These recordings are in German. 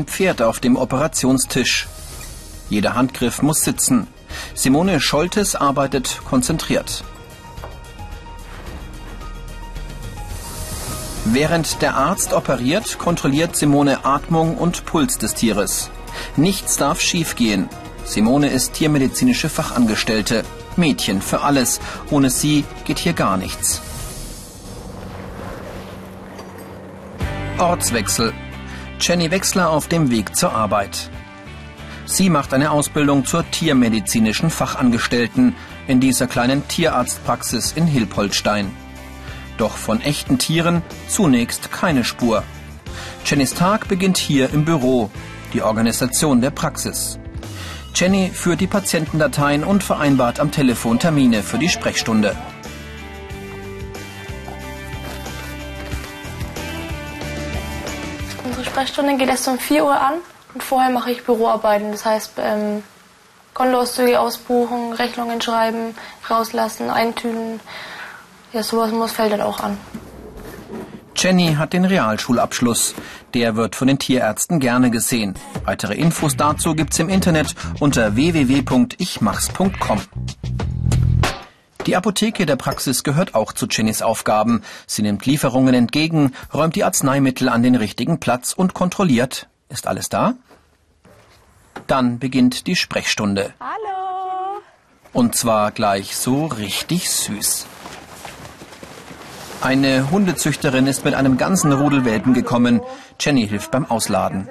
Ein Pferd auf dem Operationstisch. Jeder Handgriff muss sitzen. Simone Scholtes arbeitet konzentriert. Während der Arzt operiert, kontrolliert Simone Atmung und Puls des Tieres. Nichts darf schiefgehen. Simone ist tiermedizinische Fachangestellte. Mädchen für alles. Ohne sie geht hier gar nichts. Ortswechsel. Jenny Wechsler auf dem Weg zur Arbeit. Sie macht eine Ausbildung zur tiermedizinischen Fachangestellten in dieser kleinen Tierarztpraxis in Hilpoltstein. Doch von echten Tieren zunächst keine Spur. Jennys Tag beginnt hier im Büro, die Organisation der Praxis. Jenny führt die Patientendateien und vereinbart am Telefon Termine für die Sprechstunde. Unsere Sprechstunde geht erst um 4 Uhr an und vorher mache ich Büroarbeiten. Das heißt, ähm, Kontoauszüge ausbuchen, Rechnungen schreiben, rauslassen, eintüten. Ja, sowas muss fällt dann auch an. Jenny hat den Realschulabschluss. Der wird von den Tierärzten gerne gesehen. Weitere Infos dazu gibt's im Internet unter www.ichmachs.com. Die Apotheke der Praxis gehört auch zu Jennys Aufgaben. Sie nimmt Lieferungen entgegen, räumt die Arzneimittel an den richtigen Platz und kontrolliert, ist alles da? Dann beginnt die Sprechstunde. Hallo. Und zwar gleich so richtig süß. Eine Hundezüchterin ist mit einem ganzen Rudel Welpen gekommen. Jenny hilft beim Ausladen.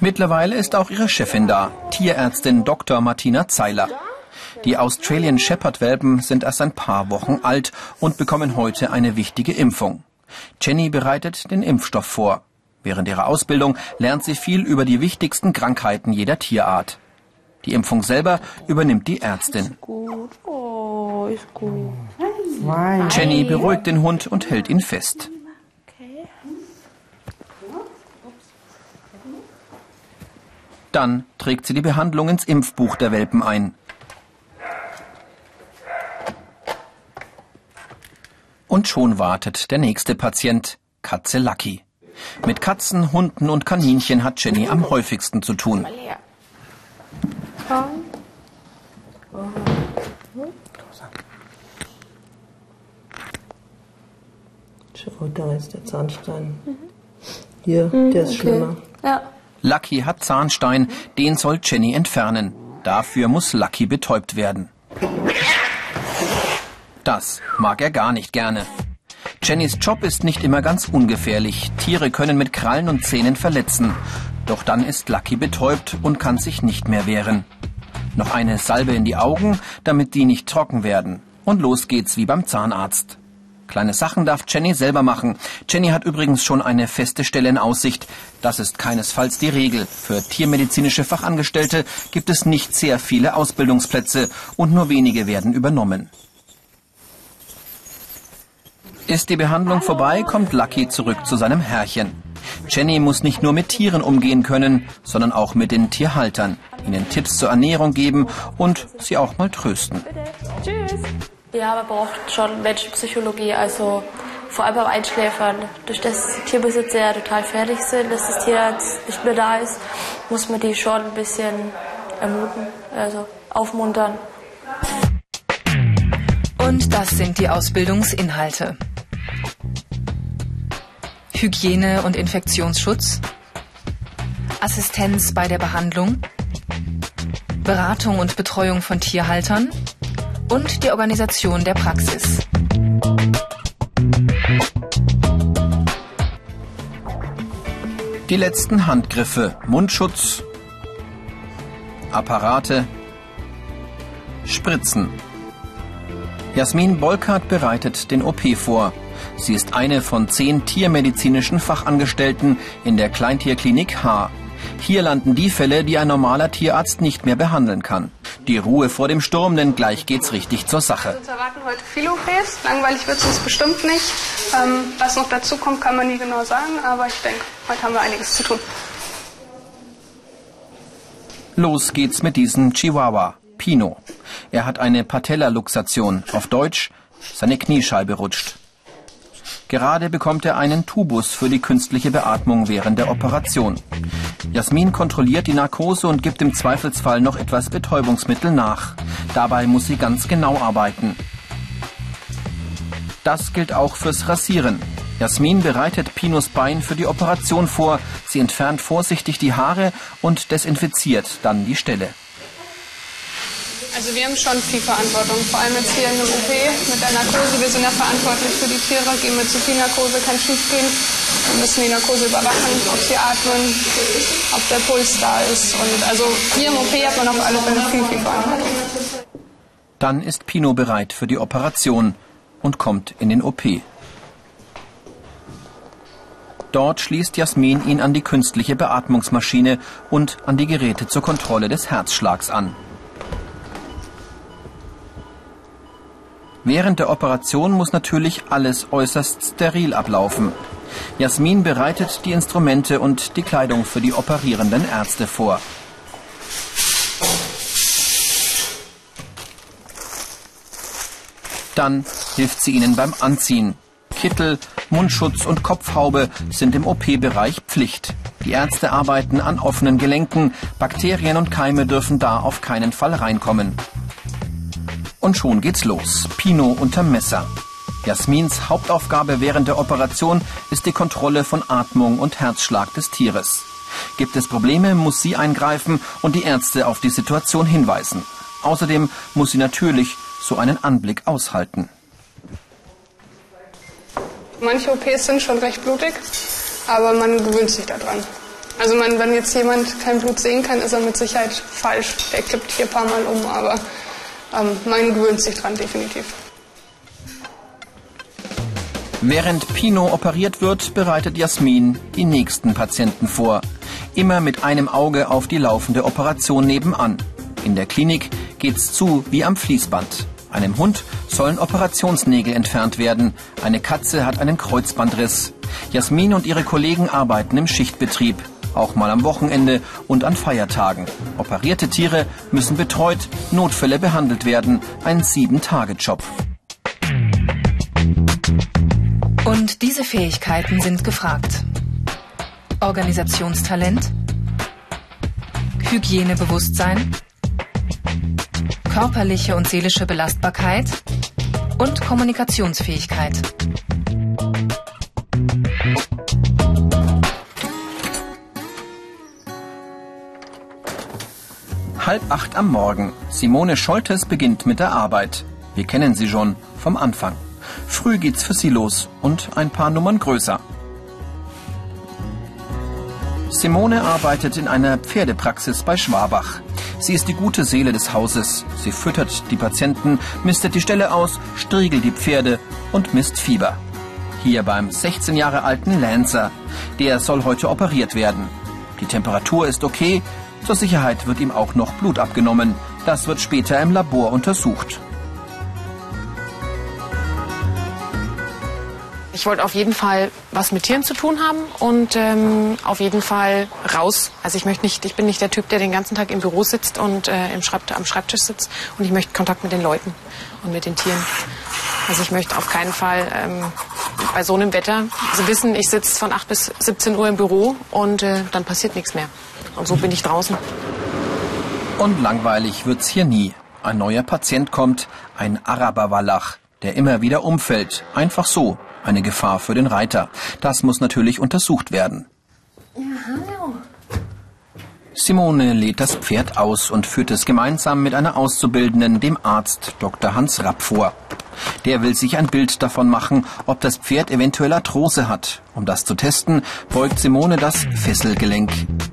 Mittlerweile ist auch ihre Chefin da, Tierärztin Dr. Martina Zeiler. Die Australian Shepherd Welpen sind erst ein paar Wochen alt und bekommen heute eine wichtige Impfung. Jenny bereitet den Impfstoff vor. Während ihrer Ausbildung lernt sie viel über die wichtigsten Krankheiten jeder Tierart. Die Impfung selber übernimmt die Ärztin. Oh. Jenny beruhigt den Hund und hält ihn fest. Dann trägt sie die Behandlung ins Impfbuch der Welpen ein. Und schon wartet der nächste Patient, Katze Lucky. Mit Katzen, Hunden und Kaninchen hat Jenny am häufigsten zu tun. Schau, da ist der Zahnstein. Hier, der ist schlimmer. Ja. Lucky hat Zahnstein, den soll Jenny entfernen. Dafür muss Lucky betäubt werden. Das mag er gar nicht gerne. Jennys Job ist nicht immer ganz ungefährlich. Tiere können mit Krallen und Zähnen verletzen. Doch dann ist Lucky betäubt und kann sich nicht mehr wehren. Noch eine Salbe in die Augen, damit die nicht trocken werden. Und los geht's wie beim Zahnarzt. Kleine Sachen darf Jenny selber machen. Jenny hat übrigens schon eine feste Stelle in Aussicht. Das ist keinesfalls die Regel. Für tiermedizinische Fachangestellte gibt es nicht sehr viele Ausbildungsplätze und nur wenige werden übernommen. Ist die Behandlung vorbei, kommt Lucky zurück zu seinem Herrchen. Jenny muss nicht nur mit Tieren umgehen können, sondern auch mit den Tierhaltern, ihnen Tipps zur Ernährung geben und sie auch mal trösten. Tschüss. Ja, man braucht schon Menschenpsychologie, also vor allem beim Einschläfern. Durch das Tierbesitzer ja total fertig sind, dass das Tier jetzt nicht mehr da ist, muss man die schon ein bisschen ermuten, also aufmuntern. Und das sind die Ausbildungsinhalte. Hygiene und Infektionsschutz, Assistenz bei der Behandlung, Beratung und Betreuung von Tierhaltern und die Organisation der Praxis. Die letzten Handgriffe, Mundschutz, Apparate, Spritzen. Jasmin Bolkert bereitet den OP vor. Sie ist eine von zehn tiermedizinischen Fachangestellten in der Kleintierklinik H. Hier landen die Fälle, die ein normaler Tierarzt nicht mehr behandeln kann. Die Ruhe vor dem Sturm, denn gleich geht's richtig zur Sache. Uns erwarten heute viele OPs. Langweilig wird es uns bestimmt nicht. Ähm, was noch dazu kommt, kann man nie genau sagen, aber ich denke, heute haben wir einiges zu tun. Los geht's mit diesem Chihuahua, Pino. Er hat eine Patellaluxation, auf Deutsch, seine Kniescheibe rutscht. Gerade bekommt er einen Tubus für die künstliche Beatmung während der Operation. Jasmin kontrolliert die Narkose und gibt im Zweifelsfall noch etwas Betäubungsmittel nach. Dabei muss sie ganz genau arbeiten. Das gilt auch fürs Rasieren. Jasmin bereitet Pinos Bein für die Operation vor. Sie entfernt vorsichtig die Haare und desinfiziert dann die Stelle. Also wir haben schon viel Verantwortung, vor allem jetzt hier in der OP mit der Narkose. Wir sind ja verantwortlich für die Tiere. Gehen wir zu viel Narkose, kann schief gehen. Wir müssen die Narkose überwachen, ob sie atmen, ob der Puls da ist. Und also hier im OP hat man auf alle Fälle viel, viel Verantwortung. Dann ist Pino bereit für die Operation und kommt in den OP. Dort schließt Jasmin ihn an die künstliche Beatmungsmaschine und an die Geräte zur Kontrolle des Herzschlags an. Während der Operation muss natürlich alles äußerst steril ablaufen. Jasmin bereitet die Instrumente und die Kleidung für die operierenden Ärzte vor. Dann hilft sie ihnen beim Anziehen. Kittel, Mundschutz und Kopfhaube sind im OP-Bereich Pflicht. Die Ärzte arbeiten an offenen Gelenken. Bakterien und Keime dürfen da auf keinen Fall reinkommen. Und schon geht's los. Pino unterm Messer. Jasmins Hauptaufgabe während der Operation ist die Kontrolle von Atmung und Herzschlag des Tieres. Gibt es Probleme, muss sie eingreifen und die Ärzte auf die Situation hinweisen. Außerdem muss sie natürlich so einen Anblick aushalten. Manche OPs sind schon recht blutig, aber man gewöhnt sich daran. Also man, wenn jetzt jemand kein Blut sehen kann, ist er mit Sicherheit falsch. Der kippt hier ein paar Mal um, aber ähm, man gewöhnt sich dran definitiv. Während Pino operiert wird, bereitet Jasmin die nächsten Patienten vor. Immer mit einem Auge auf die laufende Operation nebenan. In der Klinik geht's zu wie am Fließband. Einem Hund sollen Operationsnägel entfernt werden. Eine Katze hat einen Kreuzbandriss. Jasmin und ihre Kollegen arbeiten im Schichtbetrieb, auch mal am Wochenende und an Feiertagen. Operierte Tiere müssen betreut, Notfälle behandelt werden. Ein Sieben-Tage-Job. Und diese Fähigkeiten sind gefragt. Organisationstalent, Hygienebewusstsein, körperliche und seelische Belastbarkeit und Kommunikationsfähigkeit. Halb acht am Morgen. Simone Scholtes beginnt mit der Arbeit. Wir kennen sie schon vom Anfang. Früh geht's für sie los und ein paar Nummern größer. Simone arbeitet in einer Pferdepraxis bei Schwabach. Sie ist die gute Seele des Hauses. Sie füttert die Patienten, mistet die Ställe aus, striegelt die Pferde und misst Fieber. Hier beim 16 Jahre alten Lancer. Der soll heute operiert werden. Die Temperatur ist okay. Zur Sicherheit wird ihm auch noch Blut abgenommen. Das wird später im Labor untersucht. Ich wollte auf jeden Fall was mit Tieren zu tun haben und ähm, auf jeden Fall raus. Also ich möchte nicht, ich bin nicht der Typ, der den ganzen Tag im Büro sitzt und äh, im Schreibt am Schreibtisch sitzt und ich möchte Kontakt mit den Leuten und mit den Tieren. Also ich möchte auf keinen Fall ähm, bei so einem Wetter, Sie wissen, ich sitze von 8 bis 17 Uhr im Büro und äh, dann passiert nichts mehr. Und so bin ich draußen. Und langweilig wird's hier nie. Ein neuer Patient kommt, ein Araberwallach, der immer wieder umfällt. Einfach so, eine Gefahr für den Reiter. Das muss natürlich untersucht werden. Simone lädt das Pferd aus und führt es gemeinsam mit einer Auszubildenden, dem Arzt Dr. Hans Rapp, vor. Der will sich ein Bild davon machen, ob das Pferd eventuell Arthrose hat. Um das zu testen, beugt Simone das Fesselgelenk.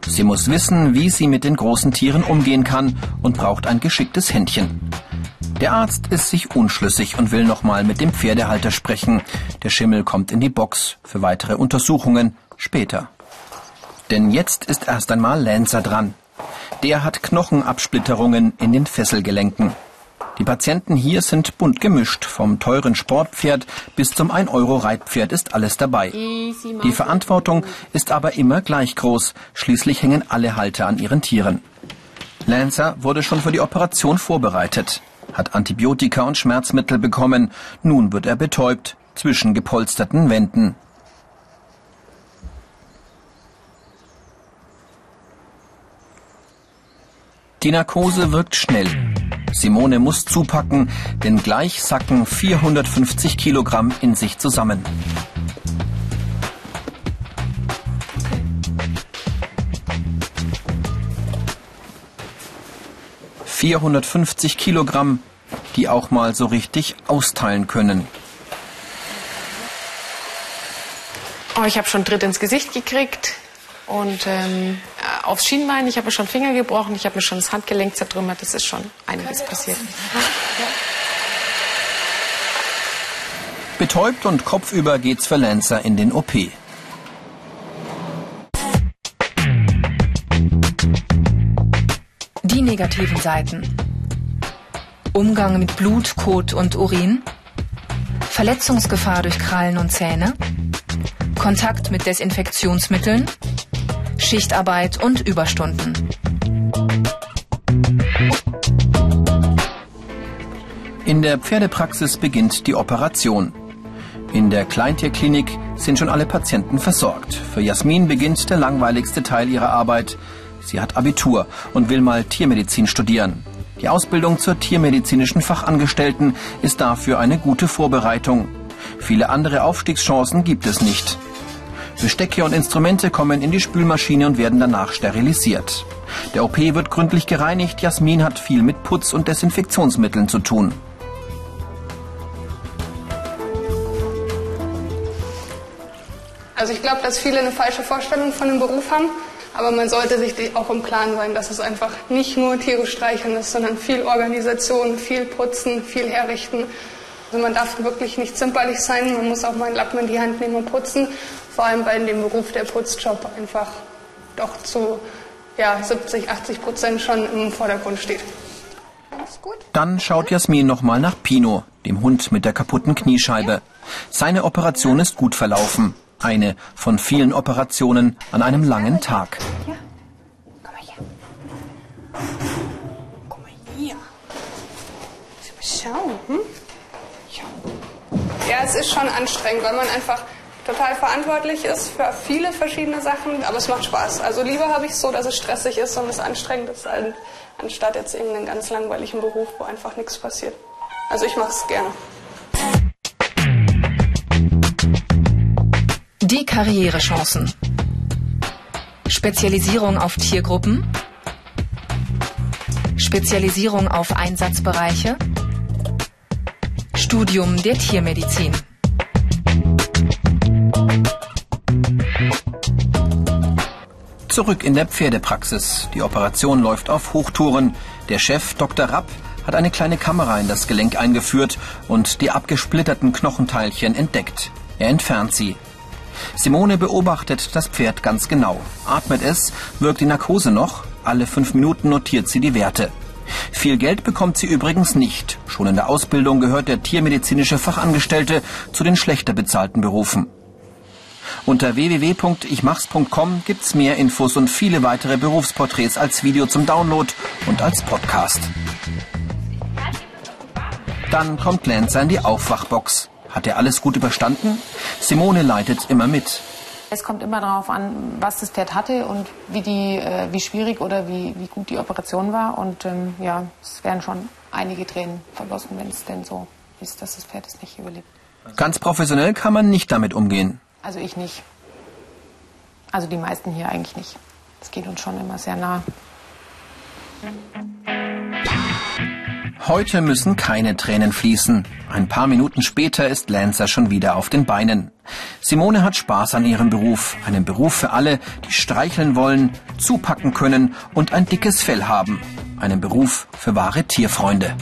Sie muss wissen, wie sie mit den großen Tieren umgehen kann und braucht ein geschicktes Händchen. Der Arzt ist sich unschlüssig und will nochmal mit dem Pferdehalter sprechen. Der Schimmel kommt in die Box für weitere Untersuchungen später. Denn jetzt ist erst einmal Lancer dran. Der hat Knochenabsplitterungen in den Fesselgelenken. Die Patienten hier sind bunt gemischt. Vom teuren Sportpferd bis zum 1-Euro-Reitpferd ist alles dabei. Die Verantwortung ist aber immer gleich groß. Schließlich hängen alle Halter an ihren Tieren. Lancer wurde schon für die Operation vorbereitet, hat Antibiotika und Schmerzmittel bekommen. Nun wird er betäubt. zwischen gepolsterten Wänden. Die Narkose wirkt schnell. Simone muss zupacken, denn gleich sacken 450 Kilogramm in sich zusammen. 450 Kilogramm, die auch mal so richtig austeilen können. Oh, ich habe schon Tritt ins Gesicht gekriegt und ähm, aufs Schienbein. Ich habe schon Finger gebrochen, ich habe mir schon das Handgelenk zertrümmert. Das ist schon einiges passiert. Betäubt und kopfüber geht's für Lancer in den OP. Die negativen Seiten. Umgang mit Blut, Kot und Urin. Verletzungsgefahr durch Krallen und Zähne. Kontakt mit Desinfektionsmitteln. Schichtarbeit und Überstunden. In der Pferdepraxis beginnt die Operation. In der Kleintierklinik sind schon alle Patienten versorgt. Für Jasmin beginnt der langweiligste Teil ihrer Arbeit. Sie hat Abitur und will mal Tiermedizin studieren. Die Ausbildung zur tiermedizinischen Fachangestellten ist dafür eine gute Vorbereitung. Viele andere Aufstiegschancen gibt es nicht. Bestecke und Instrumente kommen in die Spülmaschine und werden danach sterilisiert. Der OP wird gründlich gereinigt. Jasmin hat viel mit Putz- und Desinfektionsmitteln zu tun. Also ich glaube, dass viele eine falsche Vorstellung von dem Beruf haben. Aber man sollte sich auch im Klaren sein, dass es einfach nicht nur Tiere streicheln ist, sondern viel Organisation, viel Putzen, viel Herrichten. Also man darf wirklich nicht zimperlich sein, man muss auch mal einen Lappen in die Hand nehmen und putzen. Vor allem, in dem Beruf der Putzjob einfach doch zu ja, 70, 80 Prozent schon im Vordergrund steht. Dann schaut Jasmin nochmal nach Pino, dem Hund mit der kaputten Kniescheibe. Seine Operation ist gut verlaufen. Eine von vielen Operationen an einem langen Tag. Ja. Komm mal her. Komm mal hier. Schau. Hm? Ja, es ist schon anstrengend, weil man einfach total verantwortlich ist für viele verschiedene Sachen, aber es macht Spaß. Also lieber habe ich es so, dass es stressig ist und es anstrengend ist, anstatt jetzt irgendeinen ganz langweiligen Beruf, wo einfach nichts passiert. Also ich mache es gerne. Die Karrierechancen. Spezialisierung auf Tiergruppen. Spezialisierung auf Einsatzbereiche. Studium der Tiermedizin. Zurück in der Pferdepraxis. Die Operation läuft auf Hochtouren. Der Chef, Dr. Rapp, hat eine kleine Kamera in das Gelenk eingeführt und die abgesplitterten Knochenteilchen entdeckt. Er entfernt sie. Simone beobachtet das Pferd ganz genau. Atmet es, wirkt die Narkose noch. Alle fünf Minuten notiert sie die Werte. Viel Geld bekommt sie übrigens nicht. Schon in der Ausbildung gehört der tiermedizinische Fachangestellte zu den schlechter bezahlten Berufen. Unter www.ichmachs.com gibt's mehr Infos und viele weitere Berufsporträts als Video zum Download und als Podcast. Dann kommt Lancer in die Aufwachbox. Hat er alles gut überstanden? Simone leitet immer mit. Es kommt immer darauf an, was das Pferd hatte und wie, die, äh, wie schwierig oder wie, wie gut die Operation war. Und ähm, ja, es werden schon einige Tränen vergossen, wenn es denn so ist, dass das Pferd es nicht überlebt. Ganz professionell kann man nicht damit umgehen. Also ich nicht. Also die meisten hier eigentlich nicht. Es geht uns schon immer sehr nah. Heute müssen keine Tränen fließen. Ein paar Minuten später ist Lancer schon wieder auf den Beinen. Simone hat Spaß an ihrem Beruf. Einen Beruf für alle, die streicheln wollen, zupacken können und ein dickes Fell haben. Einen Beruf für wahre Tierfreunde.